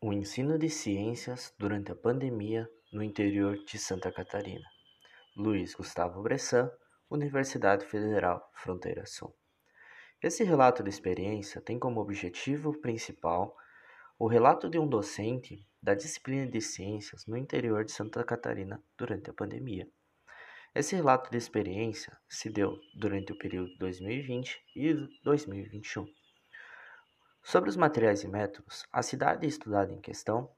O ensino de ciências durante a pandemia no interior de Santa Catarina. Luiz Gustavo Bressan, Universidade Federal Fronteira Sul. Esse relato de experiência tem como objetivo principal o relato de um docente da disciplina de ciências no interior de Santa Catarina durante a pandemia. Esse relato de experiência se deu durante o período 2020 e 2021. Sobre os materiais e métodos, a cidade estudada em questão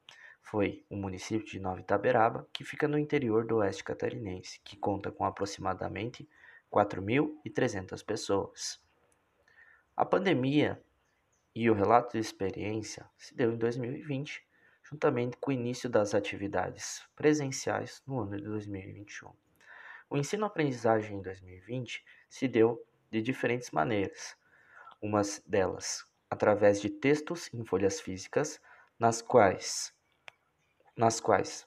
foi o município de Nova Itaberaba, que fica no interior do oeste catarinense, que conta com aproximadamente 4.300 pessoas. A pandemia e o relato de experiência se deu em 2020, juntamente com o início das atividades presenciais no ano de 2021. O ensino-aprendizagem em 2020 se deu de diferentes maneiras, umas delas através de textos em folhas físicas, nas quais, nas quais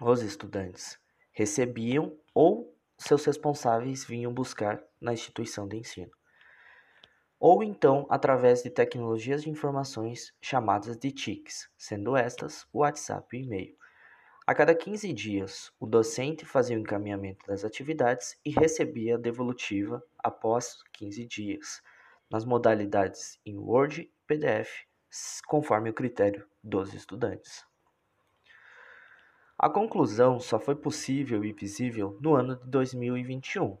os estudantes recebiam ou seus responsáveis vinham buscar na instituição de ensino. Ou então através de tecnologias de informações chamadas de TICs, sendo estas o WhatsApp e e-mail. A cada 15 dias, o docente fazia o encaminhamento das atividades e recebia a devolutiva após 15 dias nas modalidades em Word e PDF, conforme o critério dos estudantes. A conclusão só foi possível e visível no ano de 2021,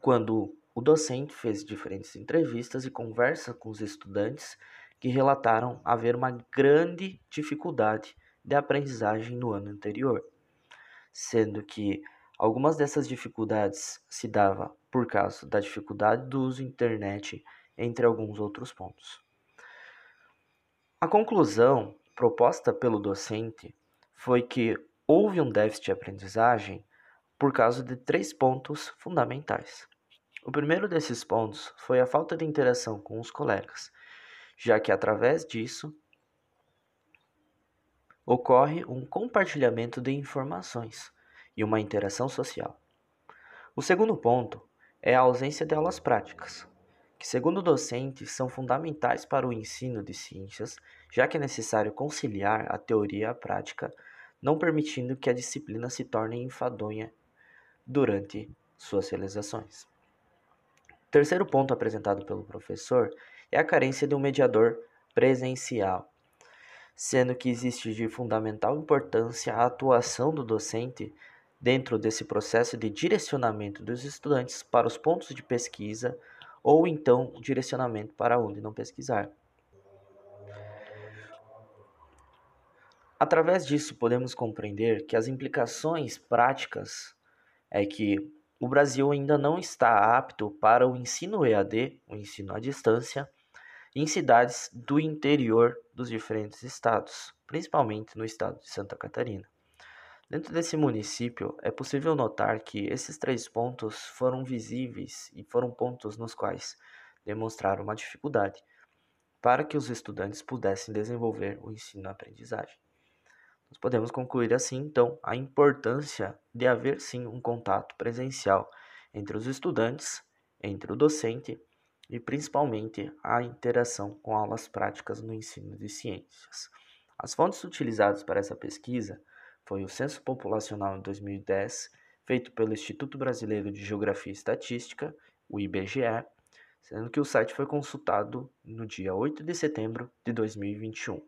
quando o docente fez diferentes entrevistas e conversa com os estudantes que relataram haver uma grande dificuldade de aprendizagem no ano anterior, sendo que algumas dessas dificuldades se dava por causa da dificuldade do uso da internet, entre alguns outros pontos. A conclusão proposta pelo docente foi que houve um déficit de aprendizagem por causa de três pontos fundamentais. O primeiro desses pontos foi a falta de interação com os colegas, já que através disso ocorre um compartilhamento de informações e uma interação social. O segundo ponto é a ausência de aulas práticas, que, segundo docentes, são fundamentais para o ensino de ciências, já que é necessário conciliar a teoria e a prática, não permitindo que a disciplina se torne enfadonha durante suas realizações. Terceiro ponto apresentado pelo professor é a carência de um mediador presencial, sendo que existe de fundamental importância a atuação do docente dentro desse processo de direcionamento dos estudantes para os pontos de pesquisa ou então direcionamento para onde não pesquisar. Através disso, podemos compreender que as implicações práticas é que o Brasil ainda não está apto para o ensino EAD, o ensino à distância, em cidades do interior dos diferentes estados, principalmente no estado de Santa Catarina. Dentro desse município, é possível notar que esses três pontos foram visíveis e foram pontos nos quais demonstraram uma dificuldade para que os estudantes pudessem desenvolver o ensino-aprendizagem. Nós podemos concluir assim, então, a importância de haver sim um contato presencial entre os estudantes, entre o docente e principalmente a interação com aulas práticas no ensino de ciências. As fontes utilizadas para essa pesquisa foi o Censo Populacional em 2010, feito pelo Instituto Brasileiro de Geografia e Estatística, o IBGE, sendo que o site foi consultado no dia 8 de setembro de 2021.